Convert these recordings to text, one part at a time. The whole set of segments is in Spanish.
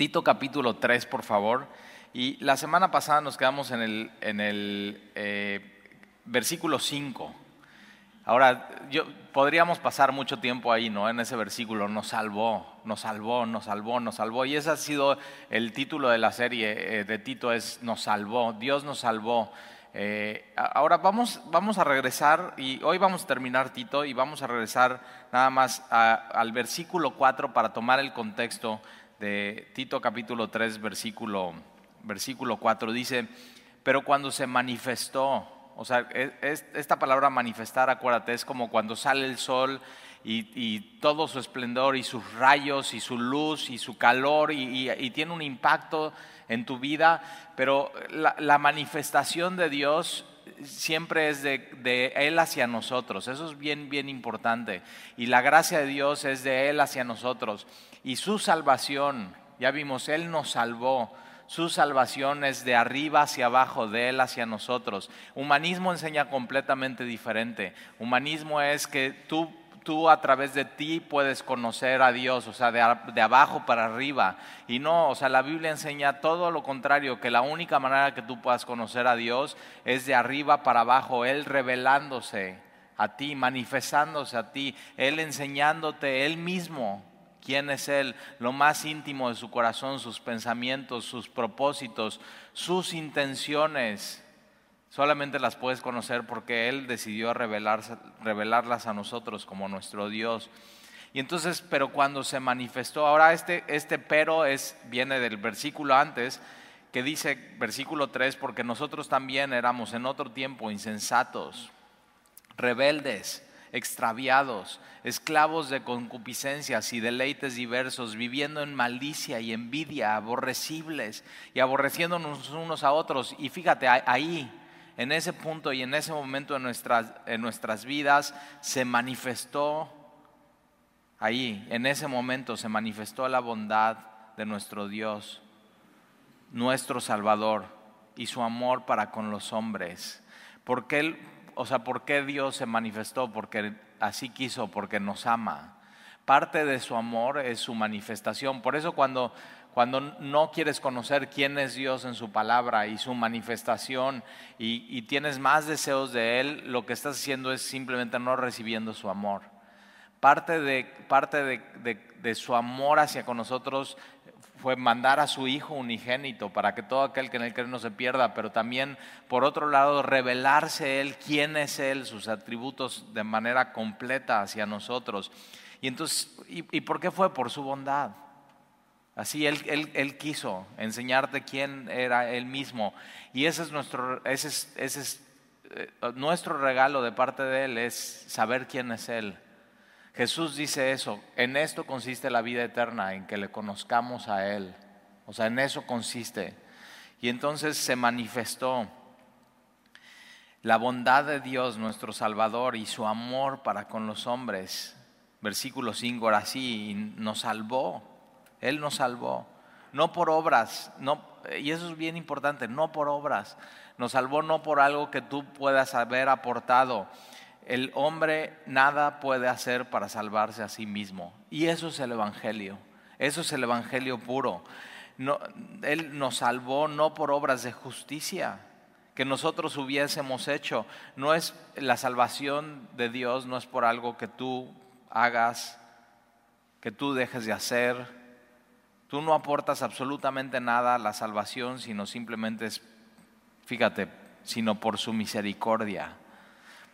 Tito capítulo 3, por favor. Y la semana pasada nos quedamos en el, en el eh, versículo 5. Ahora, yo, podríamos pasar mucho tiempo ahí, ¿no? En ese versículo, nos salvó, nos salvó, nos salvó, nos salvó. Y ese ha sido el título de la serie eh, de Tito, es Nos salvó, Dios nos salvó. Eh, ahora vamos, vamos a regresar, y hoy vamos a terminar Tito, y vamos a regresar nada más al versículo 4 para tomar el contexto de Tito capítulo 3, versículo, versículo 4. Dice, pero cuando se manifestó, o sea, e, esta palabra manifestar, acuérdate, es como cuando sale el sol y, todo su esplendor y sus rayos y su luz y su calor y, tiene un impacto en tu vida, pero la, manifestación de Dios siempre es de, de, Él hacia nosotros, eso es bien, bien importante, y la gracia de Dios es de Él hacia nosotros y su salvación, ya vimos, Él nos salvó. Su salvación es de arriba hacia abajo, de Él hacia nosotros. Humanismo enseña completamente diferente. Humanismo es que tú, tú a través de ti puedes conocer a Dios, o sea, de, de, abajo para arriba. Y no, o sea, la Biblia enseña todo lo contrario, que la única manera que tú puedas conocer a Dios es de arriba para abajo, Él revelándose a ti, manifestándose a ti, Él enseñándote Él mismo quién es Él, lo más íntimo de su corazón, sus pensamientos, sus propósitos, sus intenciones. Solamente las puedes conocer porque Él decidió revelarlas a nosotros como nuestro Dios. Y entonces, pero cuando se manifestó, ahora este, este pero es, viene del versículo antes, que dice, versículo 3, porque nosotros también éramos en otro tiempo insensatos, rebeldes extraviados, esclavos de concupiscencias y deleites diversos, viviendo en malicia y envidia, aborrecibles y aborreciéndonos unos a otros. Y fíjate, ahí, en ese punto y en ese momento en nuestras, en nuestras vidas, se manifestó, ahí, en ese momento se manifestó la bondad de nuestro Dios, nuestro Salvador y su amor para con los hombres. Porque Él o sea, ¿por qué Dios se manifestó? Porque así quiso, porque nos ama. Parte de su amor es su manifestación. Por eso cuando, cuando no quieres conocer quién es Dios en su palabra y su manifestación y, tienes más deseos de Él, lo que estás haciendo es simplemente no recibiendo su amor. Parte de, parte de su amor hacia con nosotros fue mandar a su Hijo unigénito para que todo aquel que en él cree no se pierda, pero también, por otro lado, revelarse Él, quién es Él, sus atributos de manera completa hacia nosotros. Y entonces, ¿y, por qué fue? Por su bondad. Así él, él, quiso enseñarte quién era Él mismo. Y ese es nuestro, ese es, ese es, eh, nuestro regalo de parte de Él, es saber quién es Él Jesús dice eso, en esto consiste la vida eterna, en que le conozcamos a Él. O sea, en eso consiste. Y entonces se manifestó la bondad de Dios, nuestro Salvador, y su amor para con los hombres. Versículo 5, ahora sí, nos salvó. Él nos salvó. No por obras, no, y eso es bien importante, no por obras. Nos salvó no por algo que tú puedas haber aportado el hombre nada puede hacer para salvarse a sí mismo. Y eso es el Evangelio. Eso es el Evangelio puro. él nos salvó no por obras de justicia que nosotros hubiésemos hecho. No es la salvación de Dios, no es por algo que tú hagas, que tú dejes de hacer. Tú no aportas absolutamente nada a la salvación, sino simplemente es, fíjate, sino por su misericordia.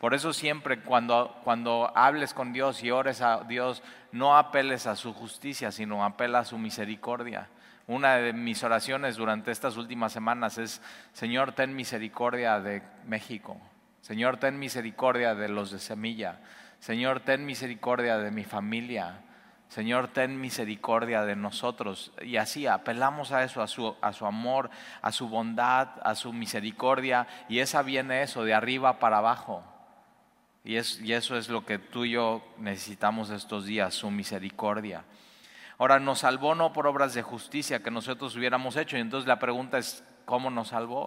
Por eso siempre cuando, cuando hables con Dios y ores a Dios, no apeles a su justicia, sino apela a su misericordia. Una de mis oraciones durante estas últimas semanas es, Señor, ten misericordia de México. Señor, ten misericordia de los de Semilla. Señor, ten misericordia de mi familia. Señor, ten misericordia de nosotros. Y así apelamos a eso, a su, a su amor, a su bondad, a su misericordia. Y esa viene eso, de arriba para abajo. Y, eso es lo que tú y yo necesitamos estos días, su misericordia. Ahora, nos salvó no por obras de justicia que nosotros hubiéramos hecho. Y entonces la pregunta es, ¿cómo nos salvó?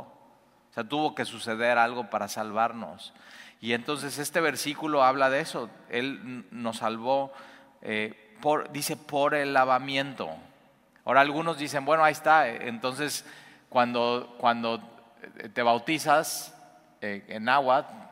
O sea, tuvo que suceder algo para salvarnos. Y entonces este versículo habla de eso. Él nos salvó, eh, por, dice, por el lavamiento. Ahora algunos dicen, bueno, ahí está, entonces cuando, cuando te bautizas eh, en agua,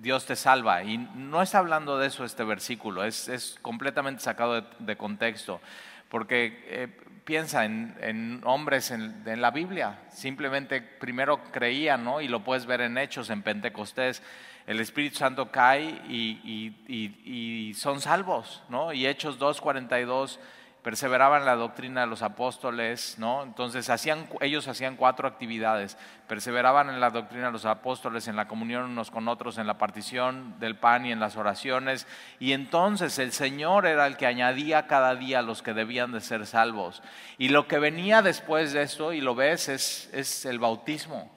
Dios te salva. Y no está hablando de eso este versículo, es, completamente sacado de, contexto, porque eh, piensa en, hombres en, la Biblia, simplemente primero creían, ¿no? Y lo puedes ver en Hechos, en Pentecostés, el Espíritu Santo cae y, y son salvos, ¿no? Y Hechos 2.42 perseveraban en la doctrina de los apóstoles, ¿no? Entonces hacían, ellos hacían cuatro actividades, perseveraban en la doctrina de los apóstoles, en la comunión unos con otros, en la partición del pan y en las oraciones, y entonces el Señor era el que añadía cada día a los que debían de ser salvos. Y lo que venía después de esto, y lo ves, es, es el bautismo.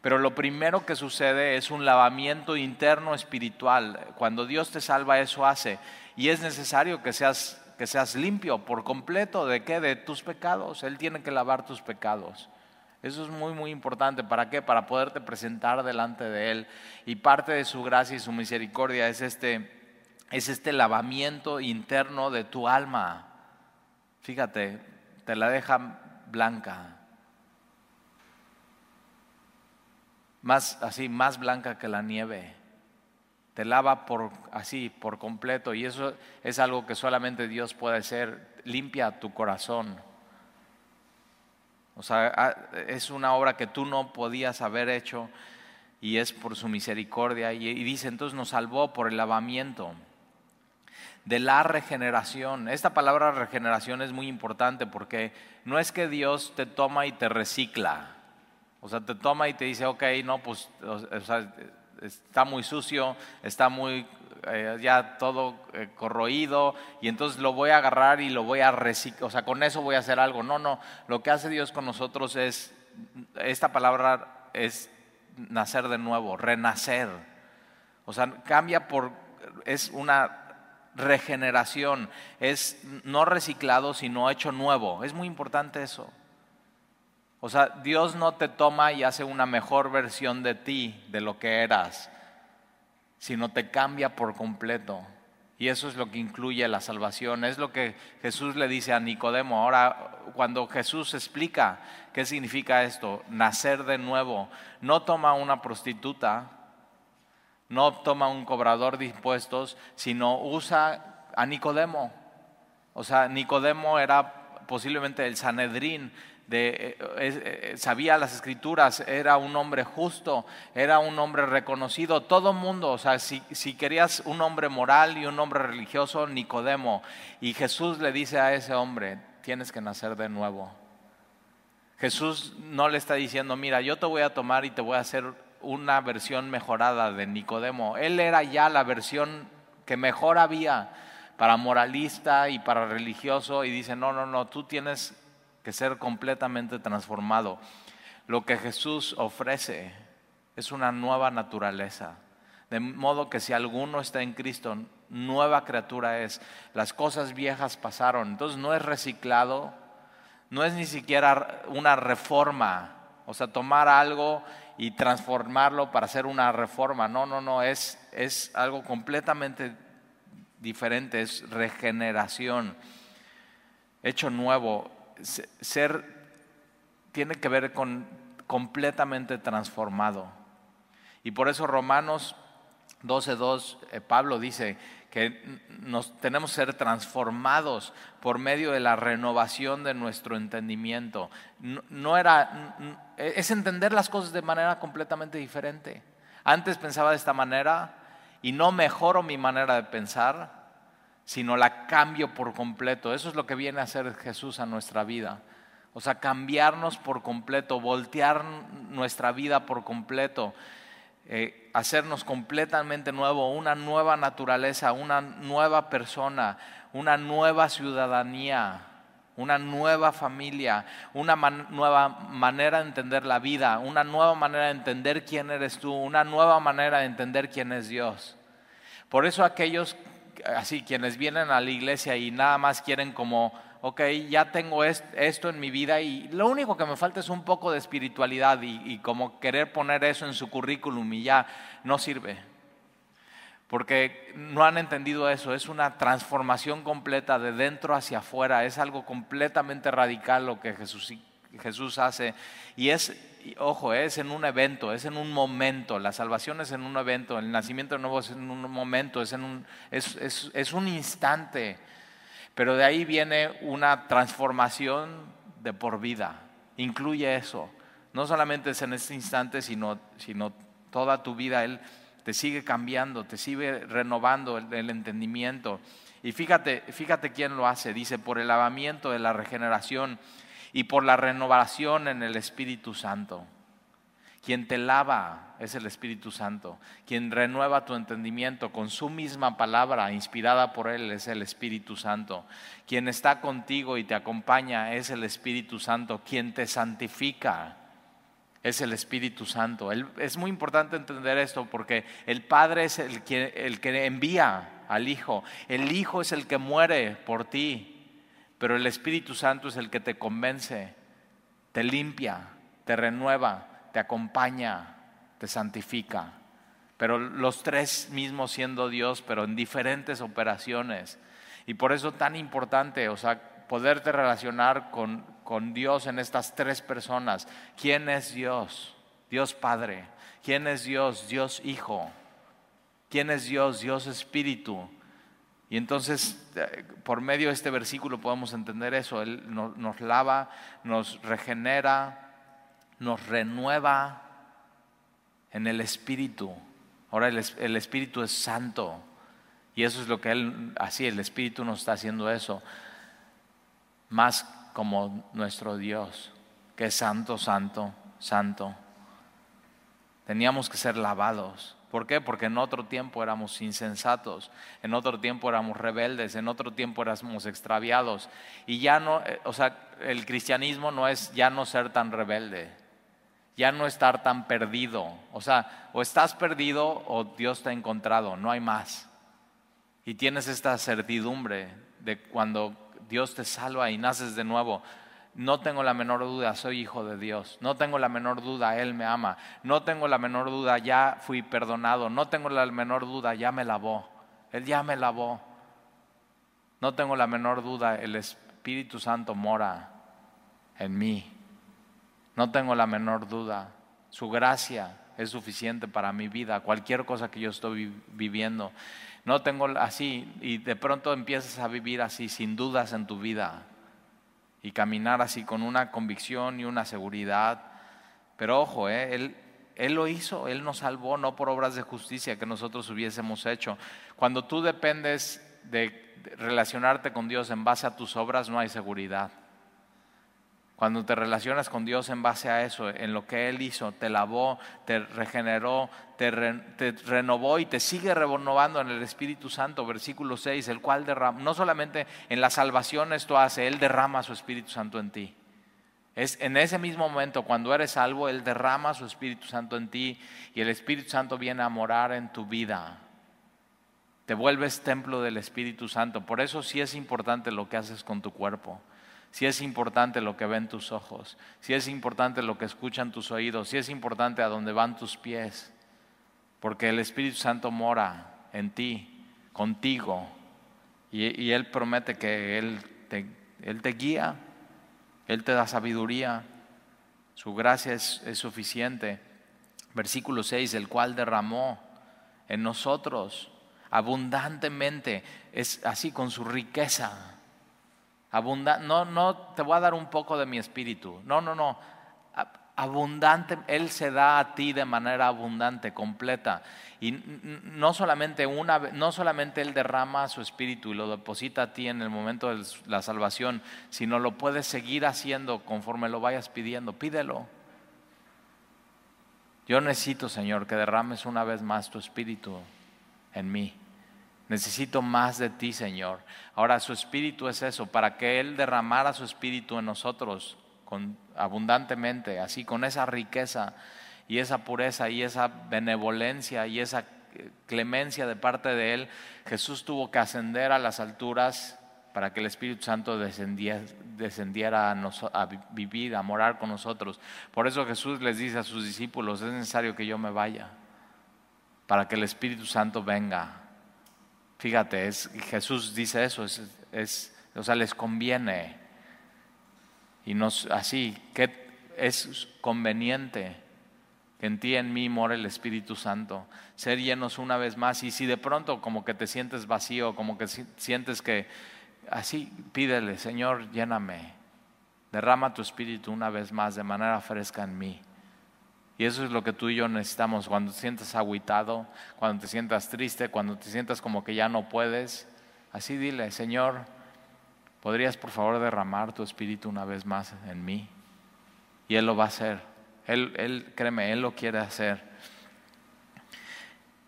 Pero lo primero que sucede es un lavamiento interno espiritual. Cuando Dios te salva, eso hace. Y es necesario que seas que seas limpio por completo de qué? De tus pecados. Él tiene que lavar tus pecados. Eso es muy, muy importante. ¿Para qué? Para poderte presentar delante de Él. Y parte de su gracia y su misericordia es este, es este lavamiento interno de tu alma. Fíjate, te la deja blanca. Más así, más blanca que la nieve te lava por así, por completo, y eso es algo que solamente Dios puede hacer, limpia tu corazón. O sea, ah, es una obra que tú no podías haber hecho y es por su misericordia. Y, y dice, entonces nos salvó por el lavamiento de la regeneración. Esta palabra regeneración es muy importante porque no es que Dios te toma y te recicla. O sea, te toma y te dice, ok, no, pues, o sea, está muy sucio, está muy eh, ya todo eh, corroído y entonces lo voy a agarrar y lo voy a reciclar, o sea, con eso voy a hacer algo. No, no, lo que hace Dios con nosotros es, esta palabra es nacer de nuevo, renacer. O sea, cambia por, es una regeneración, es no reciclado, sino hecho nuevo. Es muy importante eso. O sea, Dios no te toma y hace una mejor versión de ti, de lo que eras, sino te cambia por completo. Y eso es lo que incluye la salvación. Es lo que Jesús le dice a Nicodemo. Ahora, cuando Jesús explica qué significa esto, nacer de nuevo, no toma una prostituta, no toma un cobrador de impuestos, sino usa a Nicodemo. O sea, Nicodemo era posiblemente el Sanedrín eh, eh, sabía las escrituras, era un hombre justo, era un hombre reconocido, todo mundo, o sea, si, si, querías un hombre moral y un hombre religioso, Nicodemo, y Jesús le dice a ese hombre, tienes que nacer de nuevo. Jesús no le está diciendo, mira, yo te voy a tomar y te voy a hacer una versión mejorada de Nicodemo. Él era ya la versión que mejor había para moralista y para religioso y dice, no, no, no, tú tienes que ser completamente transformado. Lo que Jesús ofrece es una nueva naturaleza. De modo que si alguno está en Cristo, nueva criatura es. Las cosas viejas pasaron. Entonces no es reciclado, no es ni siquiera una reforma. O sea, tomar algo y transformarlo para hacer una reforma. No, no, no, es, es algo completamente diferente, es regeneración, hecho nuevo ser tiene que ver con completamente transformado. Y por eso Romanos 12.2, eh, Pablo dice que nos tenemos que ser transformados por medio de la renovación de nuestro entendimiento. No, era, es entender las cosas de manera completamente diferente. Antes pensaba de esta manera y no mejoro mi manera de pensar, sino la cambio por completo. Eso es lo que viene a hacer Jesús a nuestra vida. O sea, cambiarnos por completo, voltear nuestra vida por completo, eh, hacernos completamente nuevo, una nueva naturaleza, una nueva persona, una nueva ciudadanía, una nueva familia, una nueva manera de entender la vida, una nueva manera de entender quién eres tú, una nueva manera de entender quién es Dios. Por eso aquellos así, quienes vienen a la iglesia y nada más quieren como, ok, ya tengo esto en mi vida y lo único que me falta es un poco de espiritualidad y, como querer poner eso en su currículum y ya no sirve. porque no han entendido eso, es una transformación completa de dentro hacia afuera, es algo completamente radical lo que Jesús, Jesús hace y es, ojo, es en un evento, es en un momento, la salvación es en un evento, el nacimiento nuevo es en un momento, es, en un, es, es un instante, pero de ahí viene una transformación de por vida, incluye eso, no solamente es en este instante, sino, sino toda tu vida, Él te sigue cambiando, te sigue renovando el, entendimiento. Y fíjate, fíjate quién lo hace, dice, por el lavamiento de la regeneración y por la renovación en el Espíritu Santo. Quien te lava es el Espíritu Santo. Quien renueva tu entendimiento con su misma palabra, inspirada por Él, es el Espíritu Santo. Quien está contigo y te acompaña es el Espíritu Santo. Quien te santifica es el Espíritu Santo. es muy importante entender esto porque el Padre es el que, el que envía al Hijo. El Hijo es el que muere por ti, pero el Espíritu Santo es el que te convence, te limpia, te renueva, te acompaña, te santifica. Pero los tres mismos siendo Dios, pero en diferentes operaciones. Y por eso tan importante, o sea, poderte relacionar con, con Dios en estas tres personas. ¿Quién es Dios? Dios Padre. ¿Quién es Dios? Dios Hijo. ¿Quién es Dios? Dios Espíritu. Y entonces, eh, por medio de este versículo podemos entender eso. Él nos, lava, nos regenera, nos renueva en el Espíritu. Ahora el, el Espíritu es santo. Y eso es lo que Él, así el Espíritu nos está haciendo eso. Más como nuestro Dios, que es santo, santo, santo. Teníamos que ser lavados. ¿Por qué? Porque en otro tiempo éramos insensatos, en otro tiempo éramos rebeldes, en otro tiempo éramos extraviados. Y ya no, eh, o sea, el cristianismo no es ya no ser tan rebelde, ya no estar tan perdido. O sea, o estás perdido o Dios te ha encontrado, no hay más. Y tienes esta certidumbre de cuando Dios te salva y naces de nuevo. No tengo la menor duda, soy hijo de Dios. No tengo la menor duda, Él me ama. No tengo la menor duda, ya fui perdonado. No tengo la menor duda, ya me lavó. Él ya me lavó. No tengo la menor duda, el Espíritu Santo mora en mí. No tengo la menor duda. Su gracia es suficiente para mi vida, cualquier cosa que yo estoy viviendo no tengo así, y de pronto empiezas a vivir así, sin dudas en tu vida, y caminar así con una convicción y una seguridad. Pero ojo, eh, él, él lo hizo, Él nos salvó no por obras de justicia que nosotros hubiésemos hecho. Cuando tú dependes de relacionarte con Dios en base a tus obras, no hay seguridad. Cuando te relacionas con Dios en base a eso, en lo que Él hizo, te lavó, te regeneró, te, renovó y te sigue renovando en el Espíritu Santo, versículo 6, el cual derrama, no solamente en la salvación esto hace, Él derrama su Espíritu Santo en ti. Es en ese mismo momento, cuando eres salvo, Él derrama su Espíritu Santo en ti y el Espíritu Santo viene a morar en tu vida. Te vuelves templo del Espíritu Santo. Por eso sí es importante lo que haces con tu cuerpo si es importante lo que ven tus ojos, si es importante lo que escuchan tus oídos, si es importante a dónde van tus pies, porque el Espíritu Santo mora en ti, contigo, y, Él promete que Él te, guía, Él te da sabiduría, su gracia es, es suficiente. Versículo 6, el cual derramó en nosotros abundantemente, es así con su riqueza no, no te voy a dar un poco de mi espíritu. No, no, no. Abundante, Él se da a ti de manera abundante, completa. Y no solamente una no solamente Él derrama su espíritu y lo deposita a ti en el momento de la salvación, sino lo puedes seguir haciendo conforme lo vayas pidiendo. Pídelo. Yo necesito, Señor, que derrames una vez más tu espíritu en mí. Necesito más de ti, Señor. Ahora su espíritu es eso, para que Él derramara su espíritu en nosotros con, abundantemente, así con esa riqueza y esa pureza y esa benevolencia y esa eh, clemencia de parte de Él, Jesús tuvo que ascender a las alturas para que el Espíritu Santo descendiera, descendiera a, a, vivir, a morar con nosotros. Por eso Jesús les dice a sus discípulos, es necesario que yo me vaya. para que el Espíritu Santo venga. Fíjate, Jesús dice eso, es, o sea, les conviene. Y nos, así, que es conveniente que en ti en mí more el Espíritu Santo, ser llenos una vez más. Y si de pronto como que te sientes vacío, como que sientes que así, pídele, Señor, lléname, derrama tu Espíritu una vez más de manera fresca en mí. Y eso es lo que tú y yo necesitamos cuando te sientas aguitado, cuando te sientas triste, cuando te sientas como que ya no puedes. Así dile, Señor, ¿podrías por favor derramar tu Espíritu una vez más en mí? Y Él lo va a hacer. Él, él, créeme, Él lo quiere hacer.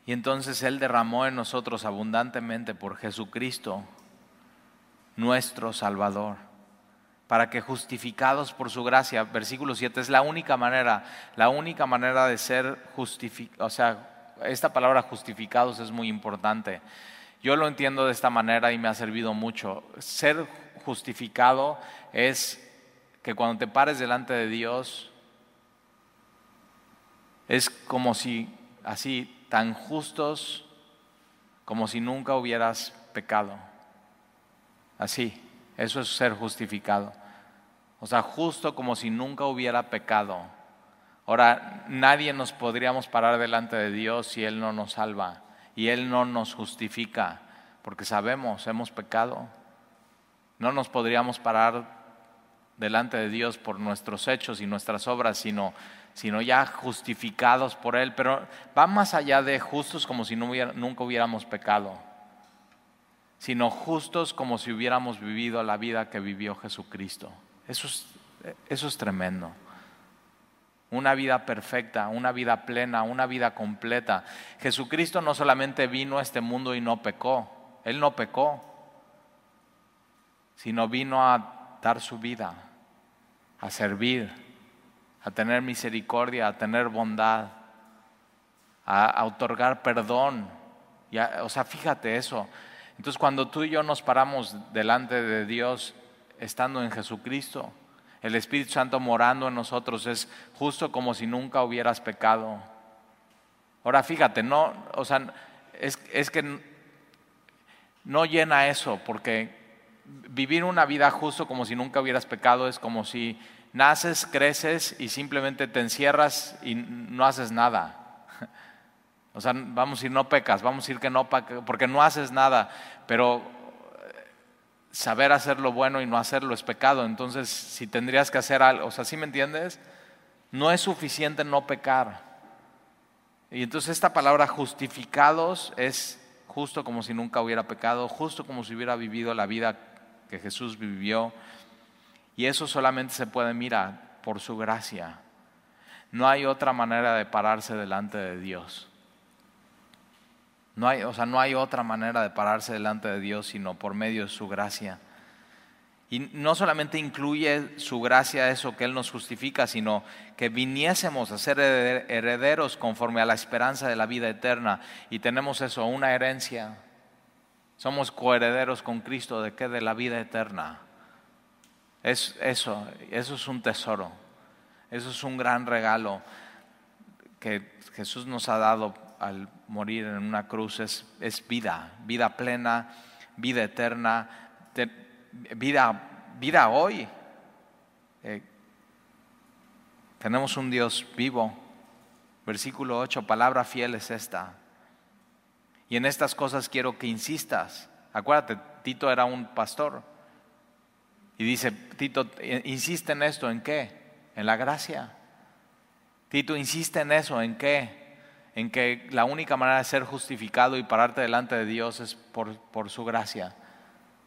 Y entonces Él derramó en nosotros abundantemente por Jesucristo, nuestro Salvador, para que justificados por su gracia, versículo 7, es la única manera, la única manera de ser justificados, o sea, esta palabra justificados es muy importante. Yo lo entiendo de esta manera y me ha servido mucho. Ser justificado es que cuando te pares delante de Dios, es como si así, tan justos como si nunca hubieras pecado. Así, eso es ser justificado. O sea, justo como si nunca hubiera pecado. Ahora, nadie nos podríamos parar delante de Dios si Él no nos salva y Él no nos justifica, porque sabemos, hemos pecado. No nos podríamos parar delante de Dios por nuestros hechos y nuestras obras, sino, sino ya justificados por Él. Pero va más allá de justos como si nunca hubiéramos pecado, sino justos como si hubiéramos vivido la vida que vivió Jesucristo. Eso es, eso es tremendo. Una vida perfecta, una vida plena, una vida completa. Jesucristo no solamente vino a este mundo y no pecó, Él no pecó, sino vino a dar su vida a servir, a tener misericordia, a tener bondad, a, otorgar perdón. o sea, fíjate eso. Entonces cuando tú y yo nos paramos delante de Dios estando en Jesucristo, el Espíritu Santo morando en nosotros es justo como si nunca hubieras pecado. Ahora fíjate, no, o sea, es, es que no llena eso, porque vivir una vida justo como si nunca hubieras pecado es como si naces, creces y simplemente te encierras y no haces nada. O sea, vamos a decir no pecas, vamos a decir que no porque no haces nada, pero eh, saber hacer lo bueno y no hacerlo es pecado. Entonces, si tendrías que hacer algo, o sea, ¿sí me entiendes? No es suficiente no pecar. Y entonces esta palabra justificados es justo como si nunca hubiera pecado, justo como si hubiera vivido la vida que Jesús vivió. Y eso solamente se puede mirar por su gracia. No hay otra manera de pararse delante de Dios. No hay, o sea, no hay otra manera de pararse delante de Dios sino por medio de su gracia. Y no solamente incluye su gracia eso que Él nos justifica, sino que viniésemos a ser herederos conforme a la esperanza de la vida eterna. Y tenemos eso, una herencia somos coherederos con Cristo de qué? De la vida eterna. Es eso, eso es un tesoro. Eso es un gran regalo que Jesús nos ha dado al morir en una cruz. Es, vida, vida plena, vida eterna, vida, vida hoy. Eh, tenemos un Dios vivo. Versículo 8, palabra fiel es esta. Y en estas cosas quiero que insistas. Acuérdate, Tito era un pastor. Y dice, Tito, insiste en esto, ¿en qué? En la gracia. Tito, insiste en eso, ¿en qué? En que la única manera de ser justificado y pararte delante de Dios es por, su gracia,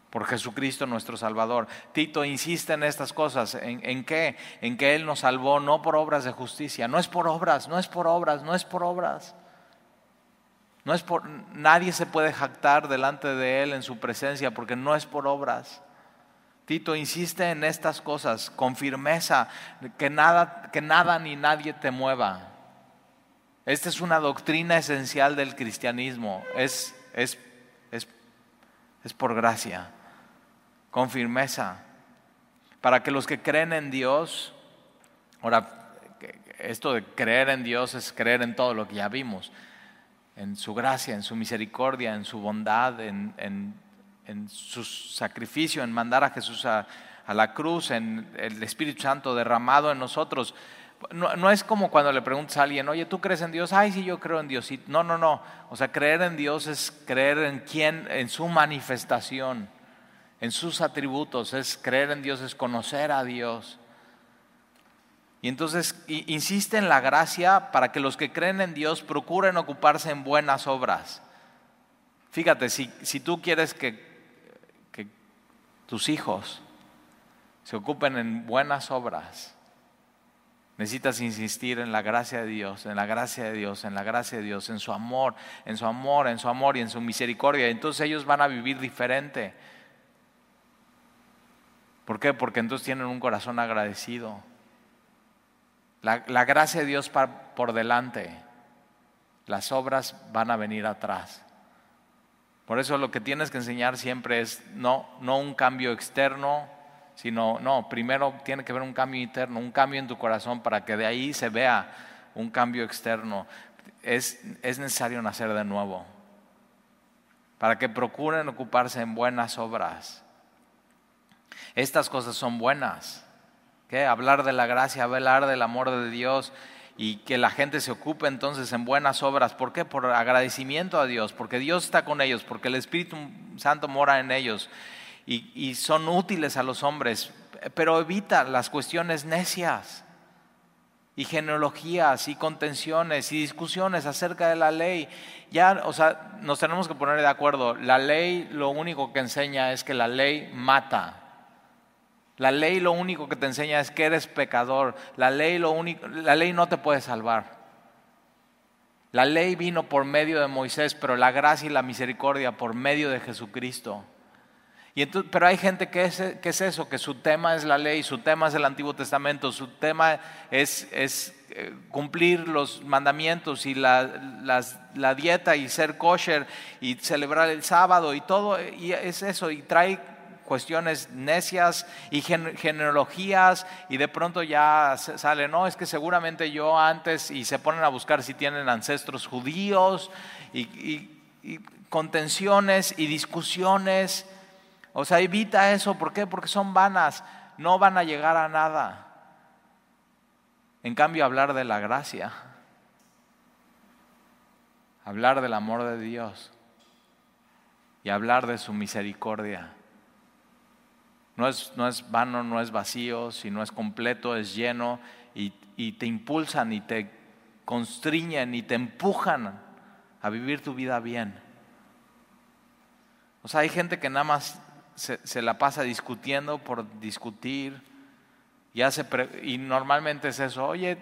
por Jesucristo nuestro Salvador. Tito insiste en estas cosas, ¿En, ¿en qué? En que Él nos salvó no por obras de justicia, no es por obras, no es por obras, no es por obras. No es por, nadie se puede jactar delante de Él en su presencia porque no es por obras. Tito insiste en estas cosas con firmeza, que nada, que nada ni nadie te mueva. Esta es una doctrina esencial del cristianismo, es, es, es, es por gracia, con firmeza, para que los que creen en Dios, ahora, esto de creer en Dios es creer en todo lo que ya vimos. En su gracia, en su misericordia, en su bondad, en, su sacrificio, en mandar a Jesús a, la cruz, en el Espíritu Santo derramado en nosotros. No, es como cuando le preguntas a alguien, oye, ¿tú crees en Dios? Ay, sí, yo creo en Dios. No, no, no. O sea, creer en Dios es creer en quién, en su manifestación, en sus atributos. Es creer en Dios, es conocer a Dios. Y entonces insiste en la gracia para que los que creen en Dios procuren ocuparse en buenas obras. Fíjate, si, si tú quieres que, que tus hijos se ocupen en buenas obras, necesitas insistir en la gracia de Dios, en la gracia de Dios, en la gracia de Dios, en su amor, en su amor, en su amor y en su misericordia. Entonces ellos van a vivir diferente. ¿Por qué? Porque entonces tienen un corazón agradecido. La, gracia de Dios por delante, las obras van a venir atrás. Por eso lo que tienes que enseñar siempre es no, no un cambio externo, sino, no, primero tiene que haber un cambio interno, un cambio en tu corazón para que de ahí se vea un cambio externo. Es, es necesario nacer de nuevo, para que procuren ocuparse en buenas obras. Estas cosas son buenas. Hablar de la gracia, hablar del amor de Dios y que la gente se ocupe entonces en buenas obras. ¿Por qué? Por agradecimiento a Dios, porque Dios está con ellos, porque el Espíritu Santo mora en ellos y, y son útiles a los hombres, pero evita las cuestiones necias y genealogías y contenciones y discusiones acerca de la ley. Ya, o sea, nos tenemos que poner de acuerdo. La ley lo único que enseña es que la ley mata. La ley lo único que te enseña es que eres pecador. La ley, lo único, la ley no te puede salvar. La ley vino por medio de Moisés, pero la gracia y la misericordia por medio de Jesucristo. Y entonces, pero hay gente que es, que es eso, que su tema es la ley, su tema es el Antiguo Testamento, su tema es, es eh, cumplir los mandamientos y la, la, dieta y ser kosher y celebrar el sábado y todo, y es eso, y trae cuestiones necias y genealogías y de pronto ya sale, no, es que seguramente yo antes y se ponen a buscar si tienen ancestros judíos y, contenciones y discusiones. O sea, evita eso, ¿por qué? Porque son vanas, no van a llegar a nada. En cambio, hablar de la gracia, hablar del amor de Dios. Y hablar de su misericordia. No es, no es vano, no es vacío, sino es completo, es lleno. Y, te impulsan y te constriñen y te empujan a vivir tu vida bien. O sea, hay gente que nada más se, la pasa discutiendo por discutir y, hace y normalmente es eso, oye,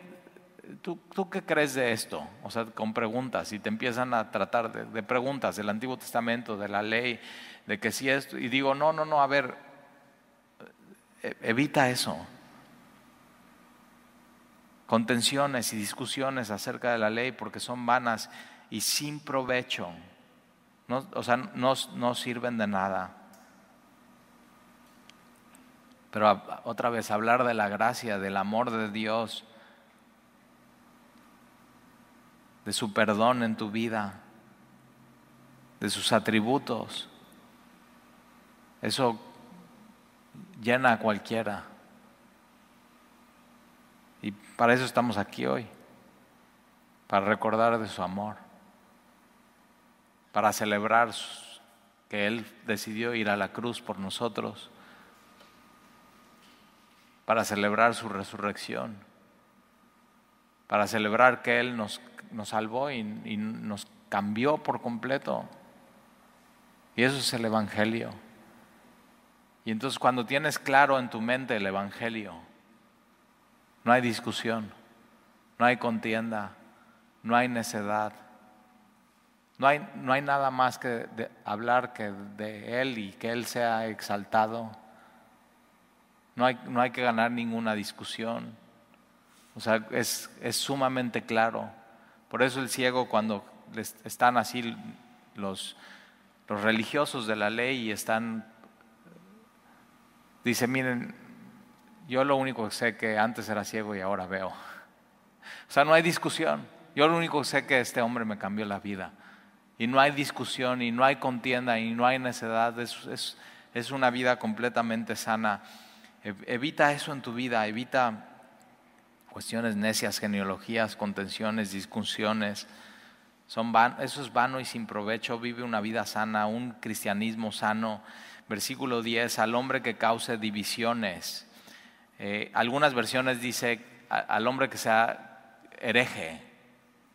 ¿tú, ¿tú, qué crees de esto? O sea, con preguntas y te empiezan a tratar de, preguntas del Antiguo Testamento, de la ley, de que si esto, y digo, no, no, no, a ver, e-, evita eso. Contenciones y discusiones acerca de la ley porque son vanas y sin provecho. o sea, no, no sirven de nada. Pero otra vez, hablar de la gracia, del amor de Dios, de su perdón en tu vida, de sus atributos, eso llena a cualquiera. Y para eso estamos aquí hoy, para recordar de su amor, para celebrar que Él decidió ir a la cruz por nosotros, para celebrar su resurrección, para celebrar que Él nos, nos salvó y, nos cambió por completo. Y eso es el Evangelio. Y entonces cuando tienes claro en tu mente el Evangelio, no hay discusión, no hay contienda, no hay necedad, no hay, no hay nada más que hablar que de Él y que Él sea exaltado. No hay, no hay que ganar ninguna discusión. O sea, es, es sumamente claro. Por eso el ciego cuando están así los, los religiosos de la ley y están Dice, miren, yo lo único que sé que antes era ciego y ahora veo. O sea, no hay discusión. Yo lo único que sé que este hombre me cambió la vida. Y no hay discusión, y no hay contienda, y no hay necedad. Es, es, una vida completamente sana. Evita eso en tu vida, evita cuestiones necias, genealogías, contenciones, discusiones. Son eso es vano y sin provecho. Vive una vida sana, un cristianismo sano. Versículo 10, al hombre que cause divisiones. Eh, algunas versiones dice al hombre que sea hereje.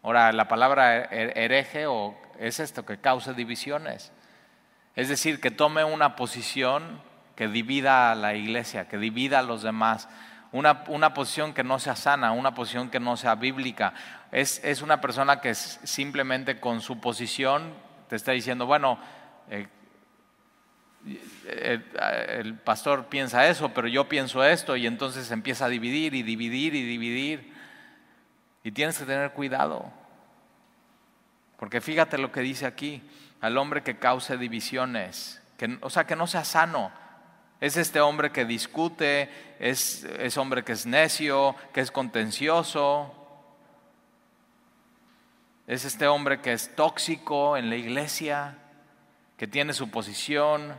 Ahora, la palabra hereje o es esto, que cause divisiones. Es decir, que tome una posición que divida a la iglesia, que divida a los demás. Una, una posición que no sea sana, una posición que no sea bíblica. Es, es una persona que simplemente con su posición te está diciendo, bueno, eh, el, pastor piensa eso, pero yo pienso esto, y entonces empieza a dividir y dividir y dividir. Y tienes que tener cuidado. Porque fíjate lo que dice aquí, al hombre que cause divisiones, que, o sea, que no sea sano. Es este hombre que discute, es, es hombre que es necio, que es contencioso. Es este hombre que es tóxico en la iglesia, que tiene su posición,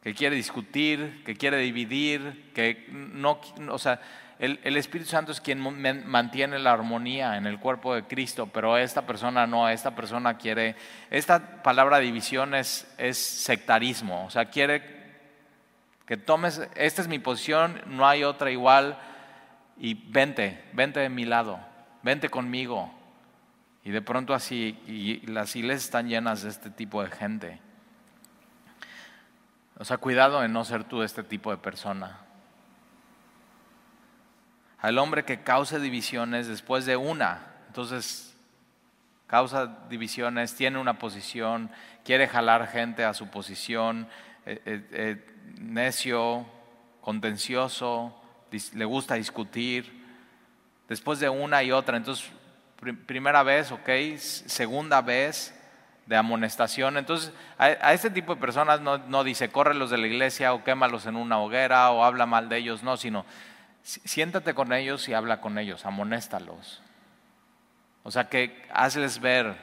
que quiere discutir, que quiere dividir, que no, o sea, el, Espíritu Santo es quien mantiene la armonía en el cuerpo de Cristo, pero esta persona no, esta persona quiere, esta palabra división es, es sectarismo, o sea, quiere que tomes, esta es mi posición, no hay otra igual, y vente, vente de mi lado, vente conmigo. Y de pronto así, y las iglesias están llenas de este tipo de gente. O sea, cuidado en no ser tú este tipo de persona. Al hombre que cause divisiones después de una, entonces causa divisiones, tiene una posición, quiere jalar gente a su posición, eh, eh, eh, necio, contencioso, le gusta discutir, después de una y otra, entonces primera vez, ok, segunda vez, de amonestación. Entonces, a, este tipo de personas no, no, dice, córrelos de la iglesia o quémalos en una hoguera o habla mal de ellos, no, sino siéntate con ellos y habla con ellos, amonéstalos. O sea, que hazles ver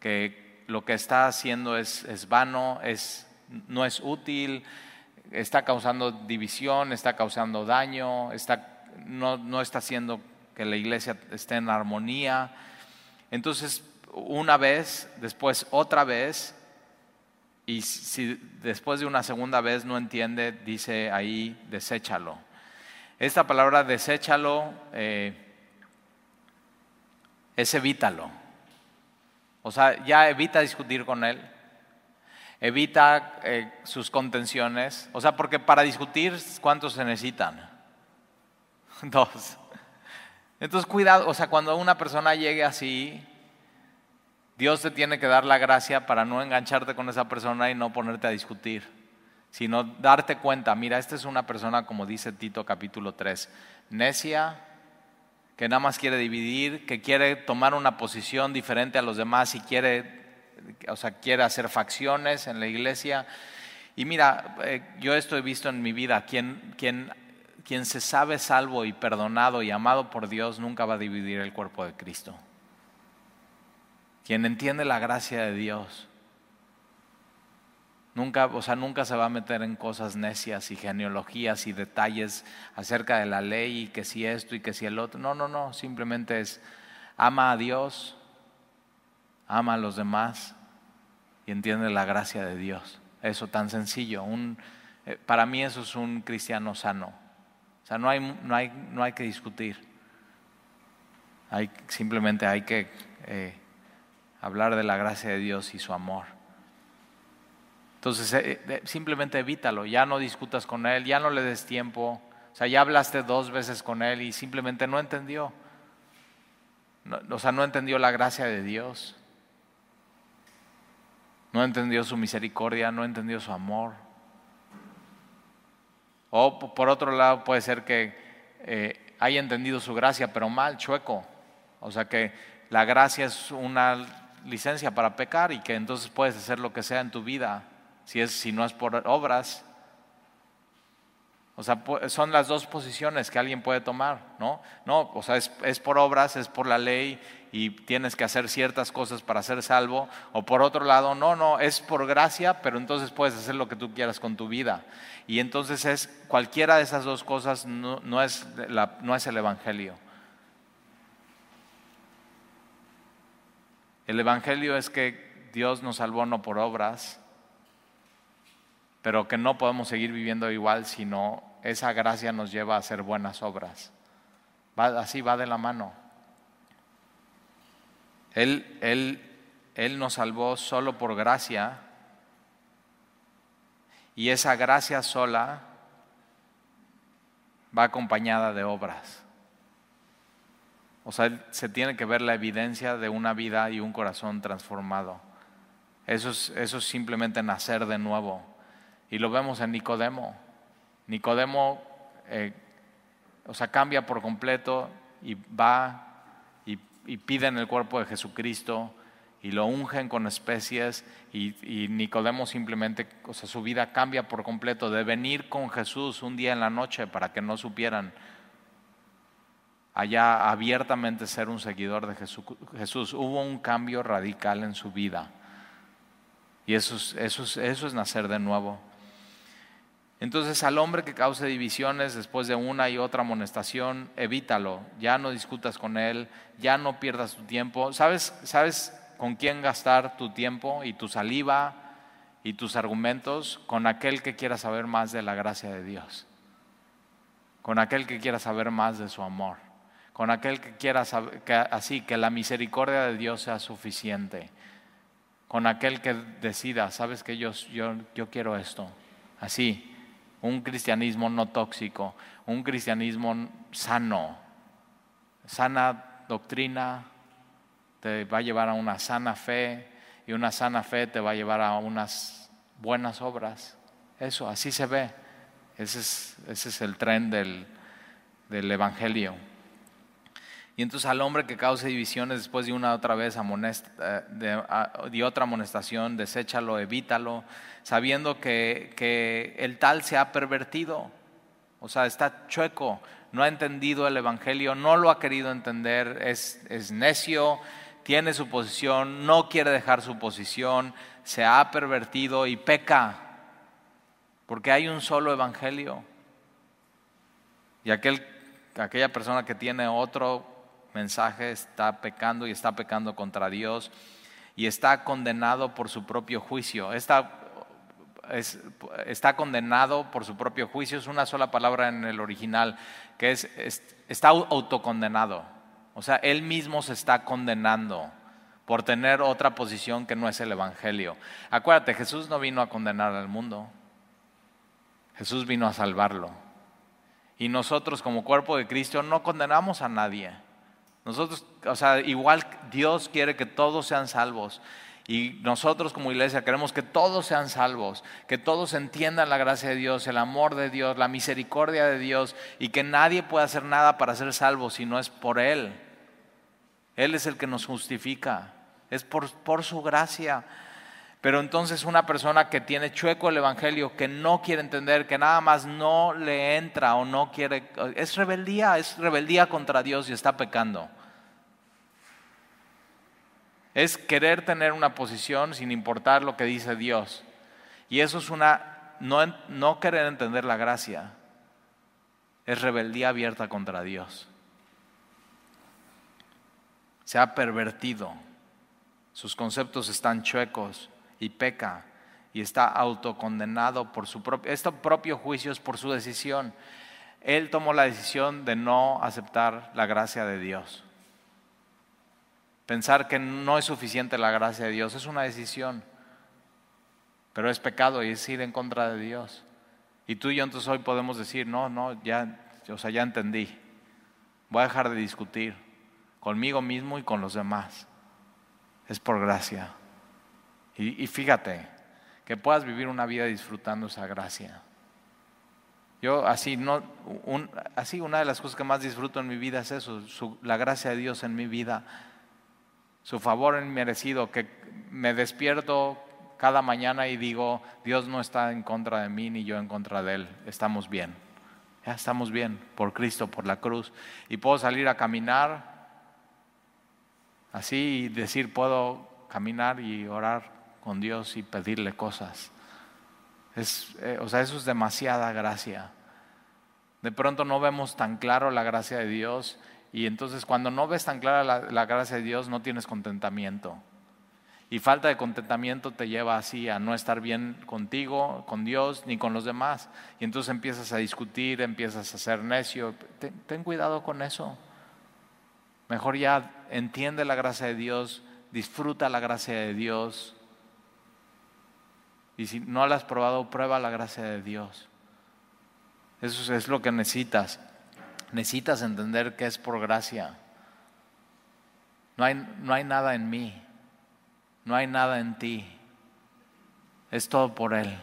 que lo que está haciendo es, es vano, es, no es útil, está causando división, está causando daño, está, no, no está haciendo que la iglesia esté en armonía. Entonces, una vez, después otra vez, y si después de una segunda vez no entiende, dice ahí, deséchalo. Esta palabra deséchalo eh, es evítalo. O sea, ya evita discutir con él, evita eh, sus contenciones. O sea, porque para discutir, ¿cuántos se necesitan? Dos. Entonces, cuidado, o sea, cuando una persona llegue así, Dios te tiene que dar la gracia para no engancharte con esa persona y no ponerte a discutir, sino darte cuenta, mira, esta es una persona, como dice Tito capítulo 3, necia, que nada más quiere dividir, que quiere tomar una posición diferente a los demás y quiere, o sea, quiere hacer facciones en la iglesia. Y mira, eh, yo esto he visto en mi vida, quien, quien, quien se sabe salvo y perdonado y amado por Dios nunca va a dividir el cuerpo de Cristo quien entiende la gracia de Dios, nunca, o sea, nunca se va a meter en cosas necias y genealogías y detalles acerca de la ley y que si esto y que si el otro. No, no, no, simplemente es ama a Dios, ama a los demás y entiende la gracia de Dios. Eso tan sencillo. Un, eh, para mí eso es un cristiano sano. O sea, no hay, no hay, no hay que discutir. Hay, simplemente hay que eh, hablar de la gracia de Dios y su amor. Entonces, eh, simplemente evítalo, ya no discutas con él, ya no le des tiempo. O sea, ya hablaste dos veces con él y simplemente no entendió. o sea, no entendió la gracia de Dios. No entendió su misericordia, no entendió su amor. O por otro lado puede ser que eh, haya entendido su gracia, pero mal, chueco. O sea que la gracia es una licencia para pecar y que entonces puedes hacer lo que sea en tu vida, si, es, si no es por obras. O sea, son las dos posiciones que alguien puede tomar, ¿no? No, o sea, es, por obras, es por la ley y tienes que hacer ciertas cosas para ser salvo, o por otro lado, no, no, es por gracia, pero entonces puedes hacer lo que tú quieras con tu vida. Y entonces es cualquiera de esas dos cosas no, es, no es el Evangelio. El Evangelio es que Dios nos salvó no por obras, pero que no podemos seguir viviendo igual, sino esa gracia nos lleva a hacer buenas obras. así va de la mano. Él, él, él nos salvó solo por gracia y esa gracia sola va acompañada de obras. O sea, se tiene que ver la evidencia de una vida y un corazón transformado. Eso es, eso es simplemente nacer de nuevo. Y lo vemos en Nicodemo. Nicodemo, eh, o sea, cambia por completo y va y, y pide en el cuerpo de Jesucristo y lo ungen con especies y, y, Nicodemo simplemente, o sea, su vida cambia por completo de venir con Jesús un día en la noche para que no supieran allá abiertamente ser un seguidor de Jesús. Jesús. Hubo un cambio radical en su vida y eso eso eso es nacer de nuevo. Entonces al hombre que cause divisiones después de una y otra amonestación, evítalo, ya no discutas con él, ya no pierdas tu tiempo. ¿Sabes, ¿Sabes con quién gastar tu tiempo y tu saliva y tus argumentos? Con aquel que quiera saber más de la gracia de Dios, con aquel que quiera saber más de su amor, con aquel que quiera saber, que, así, que la misericordia de Dios sea suficiente, con aquel que decida, sabes que yo, yo, yo quiero esto, así un cristianismo no tóxico, un cristianismo sano, sana doctrina te va a llevar a una sana fe y una sana fe te va a llevar a unas buenas obras. Eso, así se ve. Ese es, ese es el tren del, del Evangelio. Y entonces al hombre que cause divisiones después de una otra vez eh, de, otra amonestación, deséchalo, evítalo, sabiendo que, que el tal se ha pervertido, o sea, está chueco, no ha entendido el Evangelio, no lo ha querido entender, es, es necio, tiene su posición, no quiere dejar su posición, se ha pervertido y peca, porque hay un solo Evangelio. Y aquel, aquella persona que tiene otro mensaje está pecando y está pecando contra Dios y está condenado por su propio juicio. Está, está condenado por su propio juicio, es una sola palabra en el original, que es, está autocondenado. O sea, él mismo se está condenando por tener otra posición que no es el Evangelio. Acuérdate, Jesús no vino a condenar al mundo, Jesús vino a salvarlo. Y nosotros como cuerpo de Cristo no condenamos a nadie. Nosotros, o sea, igual Dios quiere que todos sean salvos. Y nosotros como iglesia queremos que todos sean salvos, que todos entiendan la gracia de Dios, el amor de Dios, la misericordia de Dios y que nadie pueda hacer nada para ser salvo si no es por Él. Él es el que nos justifica, es por, por su gracia. Pero entonces una persona que tiene chueco el Evangelio, que no quiere entender, que nada más no le entra o no quiere, es rebeldía, es rebeldía contra Dios y está pecando. Es querer tener una posición sin importar lo que dice Dios. Y eso es una, no, no querer entender la gracia, es rebeldía abierta contra Dios. Se ha pervertido, sus conceptos están chuecos y peca y está autocondenado por su propio, este propio juicio es por su decisión. Él tomó la decisión de no aceptar la gracia de Dios. Pensar que no es suficiente la gracia de Dios es una decisión, pero es pecado y es ir en contra de Dios. Y tú y yo entonces hoy podemos decir, no, no, ya, o sea, ya entendí. Voy a dejar de discutir conmigo mismo y con los demás. Es por gracia. Y, fíjate, que puedas vivir una vida disfrutando esa gracia. Yo así, no, así una de las cosas que más disfruto en mi vida es eso, la gracia de Dios en mi vida su favor inmerecido, que me despierto cada mañana y digo, Dios no está en contra de mí ni yo en contra de Él, estamos bien. Ya estamos bien por Cristo, por la cruz. Y puedo salir a caminar Así decir, puedo caminar y orar con Dios y pedirle cosas. Es, eh, o sea, eso es demasiada gracia. De pronto no vemos tan claro la gracia de Dios y entonces cuando no ves tan clara la, gracia de Dios no tienes contentamiento. Y falta de contentamiento te lleva así a no estar bien contigo, con Dios, ni con los demás. Y entonces empiezas a discutir, empiezas a ser necio. ten cuidado con eso. Mejor ya entiende la gracia de Dios, disfruta la gracia de Dios. Y si no la has probado, prueba la gracia de Dios. Eso es lo que necesitas. Necesitas entender que es por gracia. No hay, no hay nada en mí. No hay nada en ti. Es todo por Él.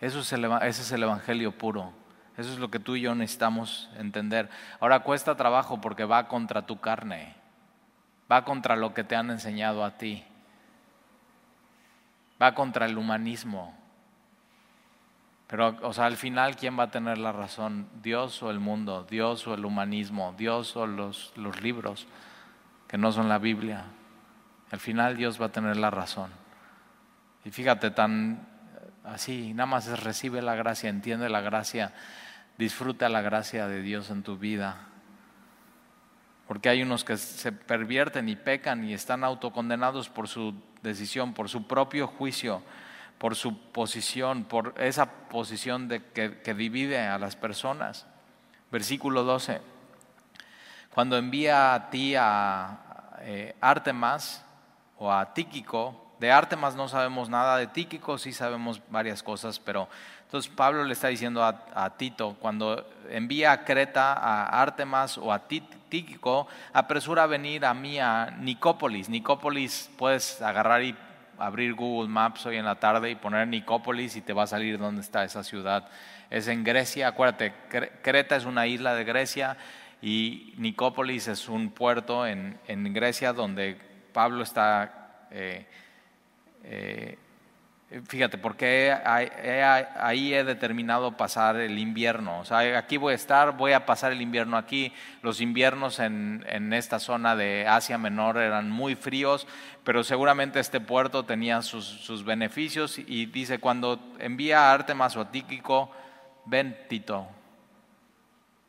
Eso es ese es el Evangelio puro. Eso es lo que tú y yo necesitamos entender. Ahora cuesta trabajo porque va contra tu carne, va contra lo que te han enseñado a ti, va contra el humanismo. Pero, o sea, al final, ¿quién va a tener la razón? ¿Dios o el mundo? ¿Dios o el humanismo? ¿Dios o los, los libros que no son la Biblia? Al final Dios va a tener la razón. Y fíjate, tan así, nada más es recibe la gracia, entiende la gracia Disfruta la gracia de Dios en tu vida. Porque hay unos que se pervierten y pecan y están autocondenados por su decisión, por su propio juicio, por su posición, por esa posición de que, divide a las personas. Versículo 12. Cuando envía a ti a eh, Artemas o a Tíquico, de Artemas no sabemos nada, de Tíquico sí sabemos varias cosas, pero entonces Pablo le está diciendo a, Tito, cuando envía a Creta a Artemas o a Tíquico, apresura a venir a mí a Nicópolis. Nicópolis puedes agarrar y abrir Google Maps hoy en la tarde y poner Nicópolis y te va a salir dónde está esa ciudad. Es en Grecia, acuérdate, Creta es una isla de Grecia y Nicópolis es un puerto en, Grecia donde Pablo está... Eh, eh, Fíjate, porque ahí he determinado pasar el invierno. O sea, aquí voy a estar, voy a pasar el invierno aquí. Los inviernos en, esta zona de Asia Menor eran muy fríos, pero seguramente este puerto tenía sus, beneficios. Y dice, cuando envía a Artemas o Tíquico, ven Tito,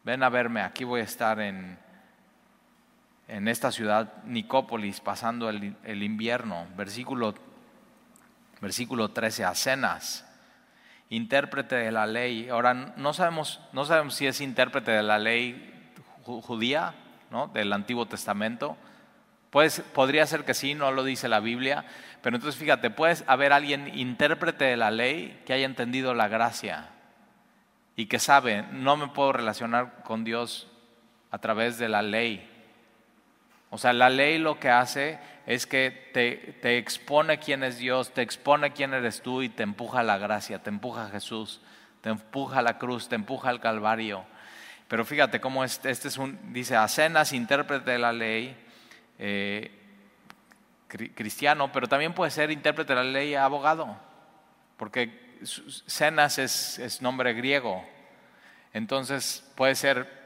ven a verme, aquí voy a estar en, en esta ciudad, Nicópolis, pasando el, el invierno. Versículo versículo 13, a cenas, intérprete de la ley. Ahora, no sabemos, no sabemos si es intérprete de la ley judía, ¿no? del Antiguo Testamento. Pues, podría ser que sí, no lo dice la Biblia, pero entonces fíjate, puedes haber alguien intérprete de la ley que haya entendido la gracia y que sabe, no me puedo relacionar con Dios a través de la ley. O sea, la ley lo que hace es que te, expone quién es Dios, te expone quién eres tú y te empuja a la gracia, te empuja a Jesús, te empuja a la cruz, te empuja al Calvario. Pero fíjate cómo este, este es un, dice, a cenas, intérprete de la ley, eh, cristiano, pero también puede ser intérprete de la ley abogado, porque cenas es, es nombre griego. Entonces puede ser,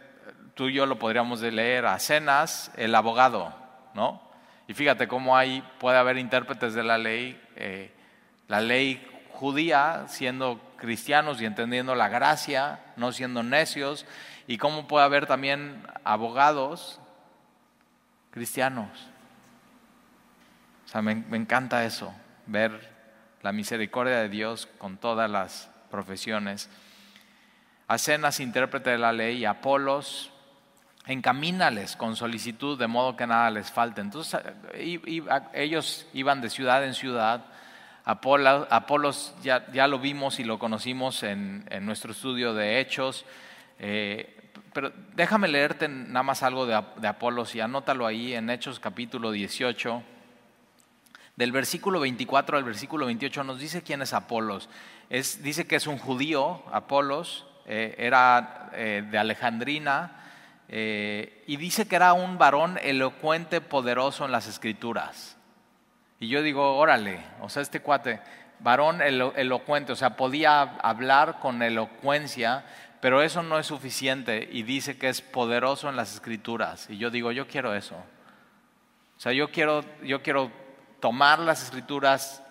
tú y yo lo podríamos leer a cenas, el abogado, ¿no? Y fíjate cómo hay, puede haber intérpretes de la ley, eh, la ley judía siendo cristianos y entendiendo la gracia, no siendo necios, y cómo puede haber también abogados cristianos. O sea, me, encanta eso, ver la misericordia de Dios con todas las profesiones. Acenas, intérprete de la ley, Apolos, encamínales con solicitud de modo que nada les falte. Entonces ellos iban de ciudad en ciudad. Apolos, ya, lo vimos y lo conocimos en, nuestro estudio de Hechos. Eh, pero déjame leerte nada más algo de, Apolos y anótalo ahí en Hechos capítulo 18. Del versículo 24 al versículo 28 nos dice quién es Apolos. Es, dice que es un judío, Apolos, eh, era eh, de Alejandrina, eh, y dice que era un varón elocuente, poderoso en las escrituras. Y yo digo, órale, o sea, este cuate, varón elocuente, o sea, podía hablar con elocuencia, pero eso no es suficiente y dice que es poderoso en las escrituras. Y yo digo, yo quiero eso. O sea, yo quiero, yo quiero tomar las escrituras,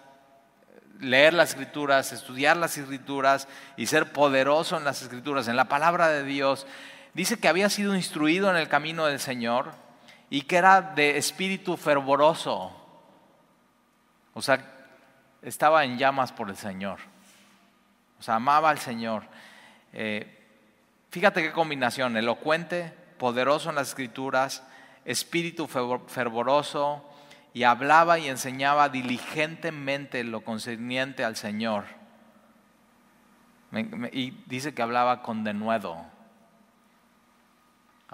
leer las escrituras, estudiar las escrituras y ser poderoso en las escrituras, en la palabra de Dios. Dice que había sido instruido en el camino del Señor y que era de espíritu fervoroso. O sea, estaba en llamas por el Señor. O sea, amaba al Señor. Eh, fíjate qué combinación, elocuente, poderoso en las escrituras, espíritu fervoroso, y hablaba y enseñaba diligentemente lo concerniente al Señor. Y dice que hablaba con denuedo,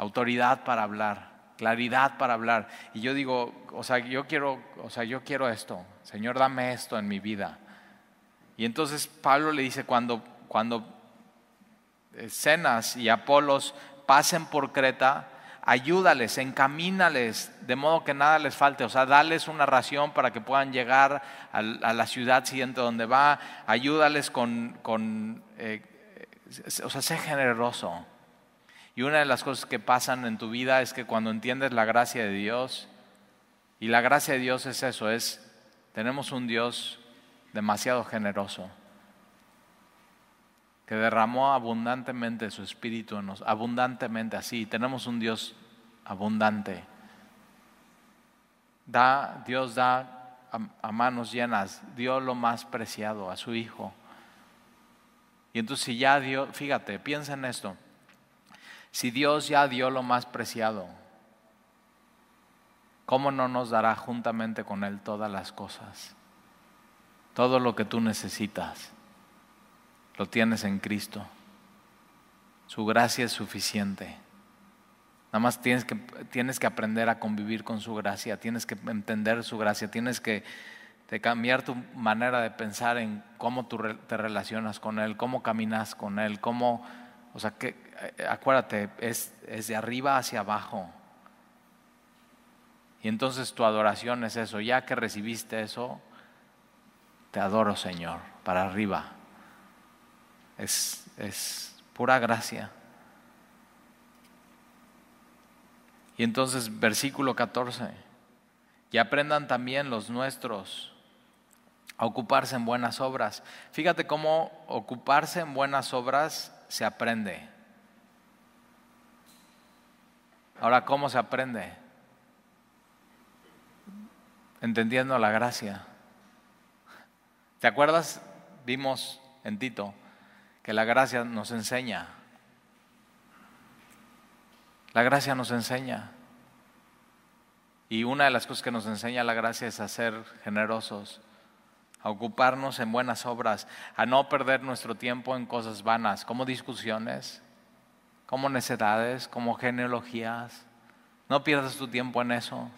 autoridad para hablar, claridad para hablar. Y yo digo, o sea, yo quiero, o sea, yo quiero esto. Señor, dame esto en mi vida. Y entonces Pablo le dice, cuando, cuando eh, Cenas y Apolos pasen por Creta, ayúdales, encamínales, de modo que nada les falte, o sea, dales una ración para que puedan llegar a, la ciudad siguiente donde va, ayúdales con, con eh, o sea, sé generoso. Y una de las cosas que pasan en tu vida es que cuando entiendes la gracia de Dios, y la gracia de Dios es eso, es, tenemos un Dios demasiado generoso que derramó abundantemente su espíritu en nosotros, abundantemente así. Tenemos un Dios abundante. Da, Dios da a, manos llenas, dio lo más preciado a su Hijo. Y entonces si ya dio, fíjate, piensa en esto, si Dios ya dio lo más preciado, ¿cómo no nos dará juntamente con Él todas las cosas? Todo lo que tú necesitas lo tienes en Cristo. Su gracia es suficiente. Nada más tienes que, tienes que aprender a convivir con su gracia, tienes que entender su gracia, tienes que cambiar tu manera de pensar en cómo tú te relacionas con Él, cómo caminas con Él, cómo, o sea, que, acuérdate, es, es de arriba hacia abajo. Y entonces tu adoración es eso, ya que recibiste eso, te adoro Señor, para arriba es, pura gracia. Y entonces versículo 14, y aprendan también los nuestros a ocuparse en buenas obras. Fíjate cómo ocuparse en buenas obras se aprende. Ahora, ¿cómo se aprende? Entendiendo la gracia. ¿Te acuerdas? Vimos en Tito que la gracia nos enseña. La gracia nos enseña. Y una de las cosas que nos enseña la gracia es a ser generosos, a ocuparnos en buenas obras, a no perder nuestro tiempo en cosas vanas, como discusiones, como necedades, como genealogías. No pierdas tu tiempo en eso.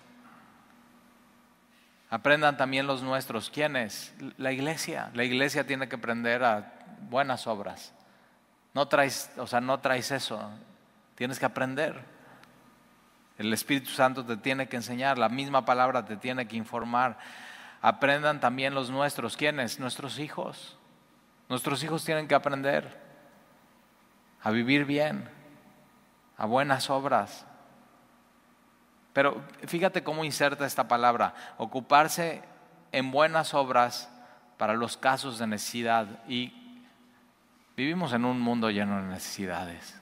Aprendan también los nuestros. ¿Quiénes? La iglesia. La iglesia tiene que aprender a buenas obras. No traes, o sea, no traes eso. Tienes que aprender. El Espíritu Santo te tiene que enseñar, la misma palabra te tiene que informar. Aprendan también los nuestros. ¿Quiénes? Nuestros hijos. Nuestros hijos tienen que aprender a vivir bien, a buenas obras. Pero fíjate cómo inserta esta palabra, ocuparse en buenas obras para los casos de necesidad. Y Vivimos en un mundo lleno de necesidades.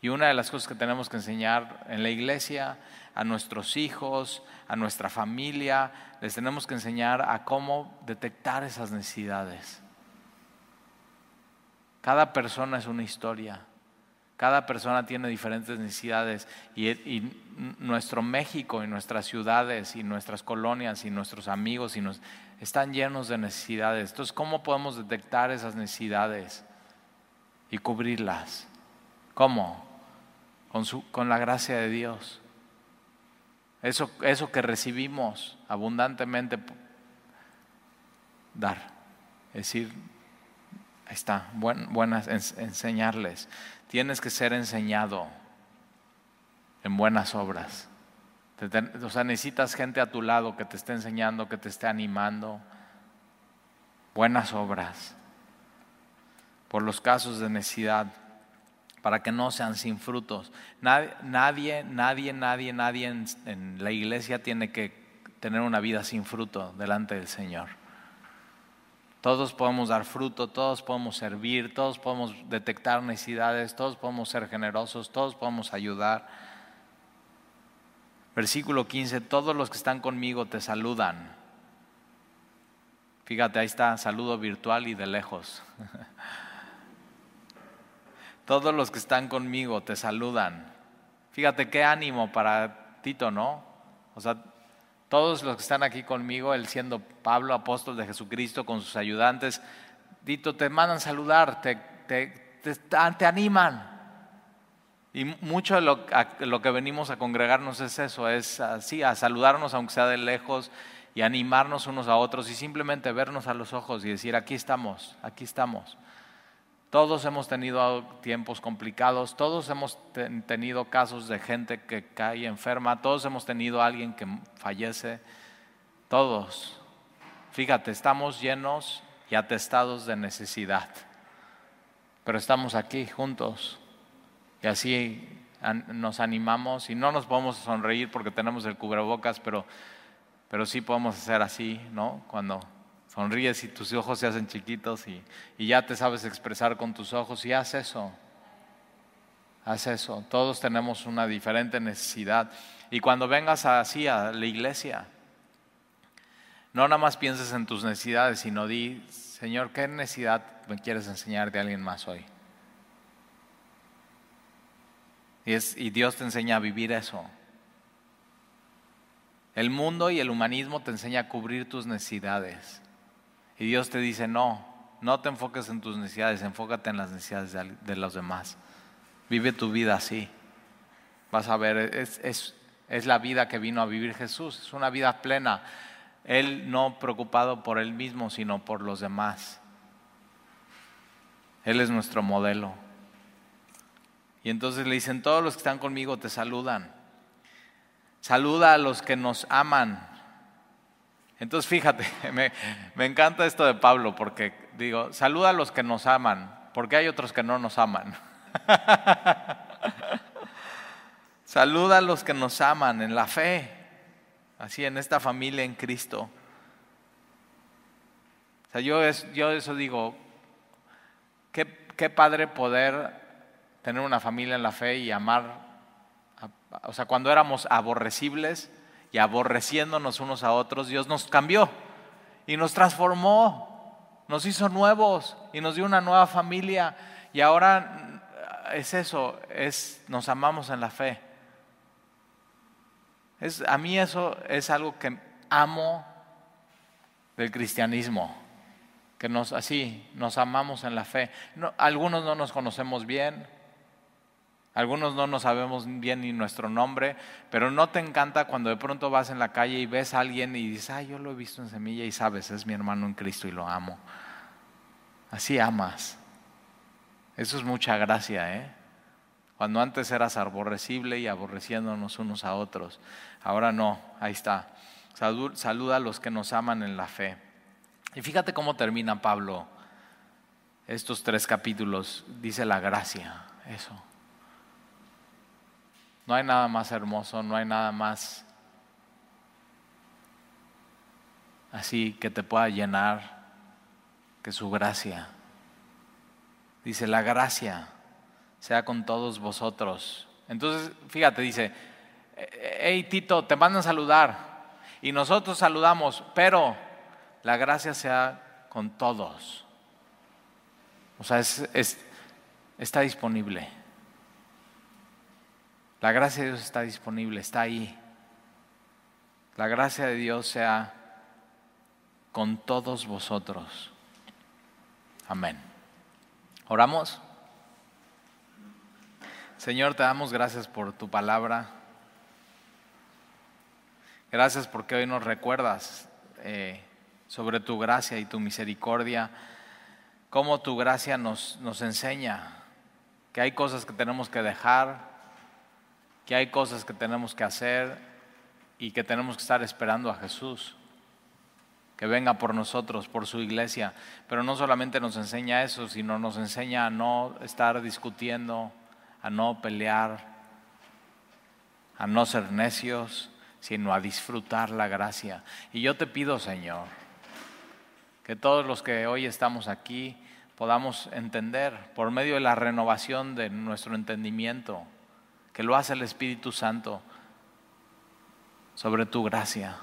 Y una de las cosas que tenemos que enseñar en la iglesia, a nuestros hijos, a nuestra familia, les tenemos que enseñar a cómo detectar esas necesidades. Cada persona es una historia. Cada persona tiene diferentes necesidades y, nuestro México y nuestras ciudades y nuestras colonias y nuestros amigos y están llenos de necesidades. Entonces, ¿cómo podemos detectar esas necesidades y cubrirlas? ¿Cómo? Con, con la gracia de Dios. Eso, eso que recibimos abundantemente, dar. Es decir, ahí está, buenas, enseñarles. Tienes que ser enseñado en buenas obras. O sea, necesitas gente a tu lado que te esté enseñando, que te esté animando. Buenas obras. Por los casos de necesidad. para que no sean sin frutos. Nadie, nadie, nadie, nadie, en la iglesia tiene que tener una vida sin fruto delante del Señor. Todos podemos dar fruto, todos podemos servir, todos podemos detectar necesidades, todos podemos ser generosos, todos podemos ayudar. Versículo 15, todos los que están conmigo te saludan. Fíjate, ahí está, saludo virtual y de lejos. Todos los que están conmigo te saludan. Fíjate qué ánimo para Tito, ¿no? O sea, todos los que están aquí conmigo, él siendo Pablo, apóstol de Jesucristo, con sus ayudantes, Tito, te mandan saludar, te, te, animan. Y mucho de lo, lo, que venimos a congregarnos es eso, es así, a saludarnos aunque sea de lejos y animarnos unos a otros y simplemente vernos a los ojos y decir, aquí estamos, aquí estamos. Todos hemos tenido tiempos complicados, todos hemos tenido casos de gente que cae enferma, todos hemos tenido alguien que fallece, todos. Fíjate, estamos llenos y atestados de necesidad, pero estamos aquí juntos y así nos animamos y no nos podemos sonreír porque tenemos el cubrebocas, pero, pero sí podemos hacer así, ¿no? Cuando Sonríes y tus ojos se hacen chiquitos y, ya te sabes expresar con tus ojos y haz eso. Haz eso. Todos tenemos una diferente necesidad. Y cuando vengas así a la iglesia, no nada más pienses en tus necesidades, sino di, Señor, ¿qué necesidad me quieres enseñar de alguien más hoy? Y, es, y Dios te enseña a vivir eso. El mundo y el humanismo te enseña a cubrir tus necesidades. Y Dios te dice, no, no te enfoques en tus necesidades, enfócate en las necesidades de, los demás. Vive tu vida así. Vas a ver, es, es, es la vida que vino a vivir Jesús, es una vida plena. Él no preocupado por él mismo, sino por los demás. Él es nuestro modelo. Y entonces le dicen, todos los que están conmigo te saludan. Saluda a los que nos aman. Entonces fíjate, me, encanta esto de Pablo porque digo, saluda a los que nos aman, porque hay otros que no nos aman. saluda a los que nos aman en la fe, así en esta familia en Cristo. O sea, yo, es, yo eso digo, qué, qué padre poder tener una familia en la fe y amar, o sea, cuando éramos aborrecibles, y aborreciéndonos unos a otros, Dios nos cambió y nos transformó, nos hizo nuevos y nos dio una nueva familia. Y ahora es eso, es nos amamos en la fe. Es, a mí eso es algo que amo del cristianismo, que nos así nos amamos en la fe. algunos no nos conocemos bien, algunos no nos sabemos bien ni nuestro nombre, pero no te encanta cuando de pronto vas en la calle y ves a alguien y dices, ay, yo lo he visto en semilla y sabes, es mi hermano en Cristo y lo amo. Así amas. Eso es mucha gracia, ¿eh? Cuando antes eras aborrecible y aborreciéndonos unos a otros, ahora no, ahí está. Saluda a los que nos aman en la fe. Y fíjate cómo termina Pablo estos tres capítulos. Dice la gracia, eso. No hay nada más hermoso, no hay nada más así que te pueda llenar que su gracia. Dice, la gracia sea con todos vosotros. Entonces, fíjate, dice, hey Tito, te mandan a saludar y nosotros saludamos, pero la gracia sea con todos. O sea, está disponible. La gracia de Dios está disponible, está ahí. La gracia de Dios sea con todos vosotros. Amén. ¿Oramos? Señor, te damos gracias por tu palabra. Gracias porque hoy nos recuerdas eh, sobre tu gracia y tu misericordia, cómo tu gracia nos, nos enseña que hay cosas que tenemos que dejar, que hay cosas que tenemos que hacer y que tenemos que estar esperando a Jesús, que venga por nosotros, por su iglesia. Pero no solamente nos enseña eso, sino nos enseña a no estar discutiendo, a no pelear, a no ser necios, sino a disfrutar la gracia. Y yo te pido, Señor, que todos los que hoy estamos aquí podamos entender por medio de la renovación de nuestro entendimiento, que lo hace el Espíritu Santo sobre tu gracia.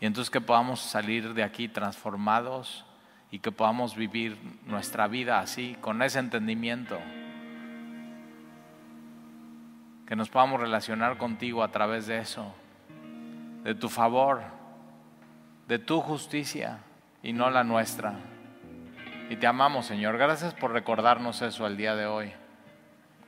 Y entonces que podamos salir de aquí transformados y que podamos vivir nuestra vida así, con ese entendimiento que nos podamos relacionar contigo a través de eso, de tu favor, de tu justicia y no la nuestra. Y te amamos, Señor. Gracias por recordarnos eso el día de hoy.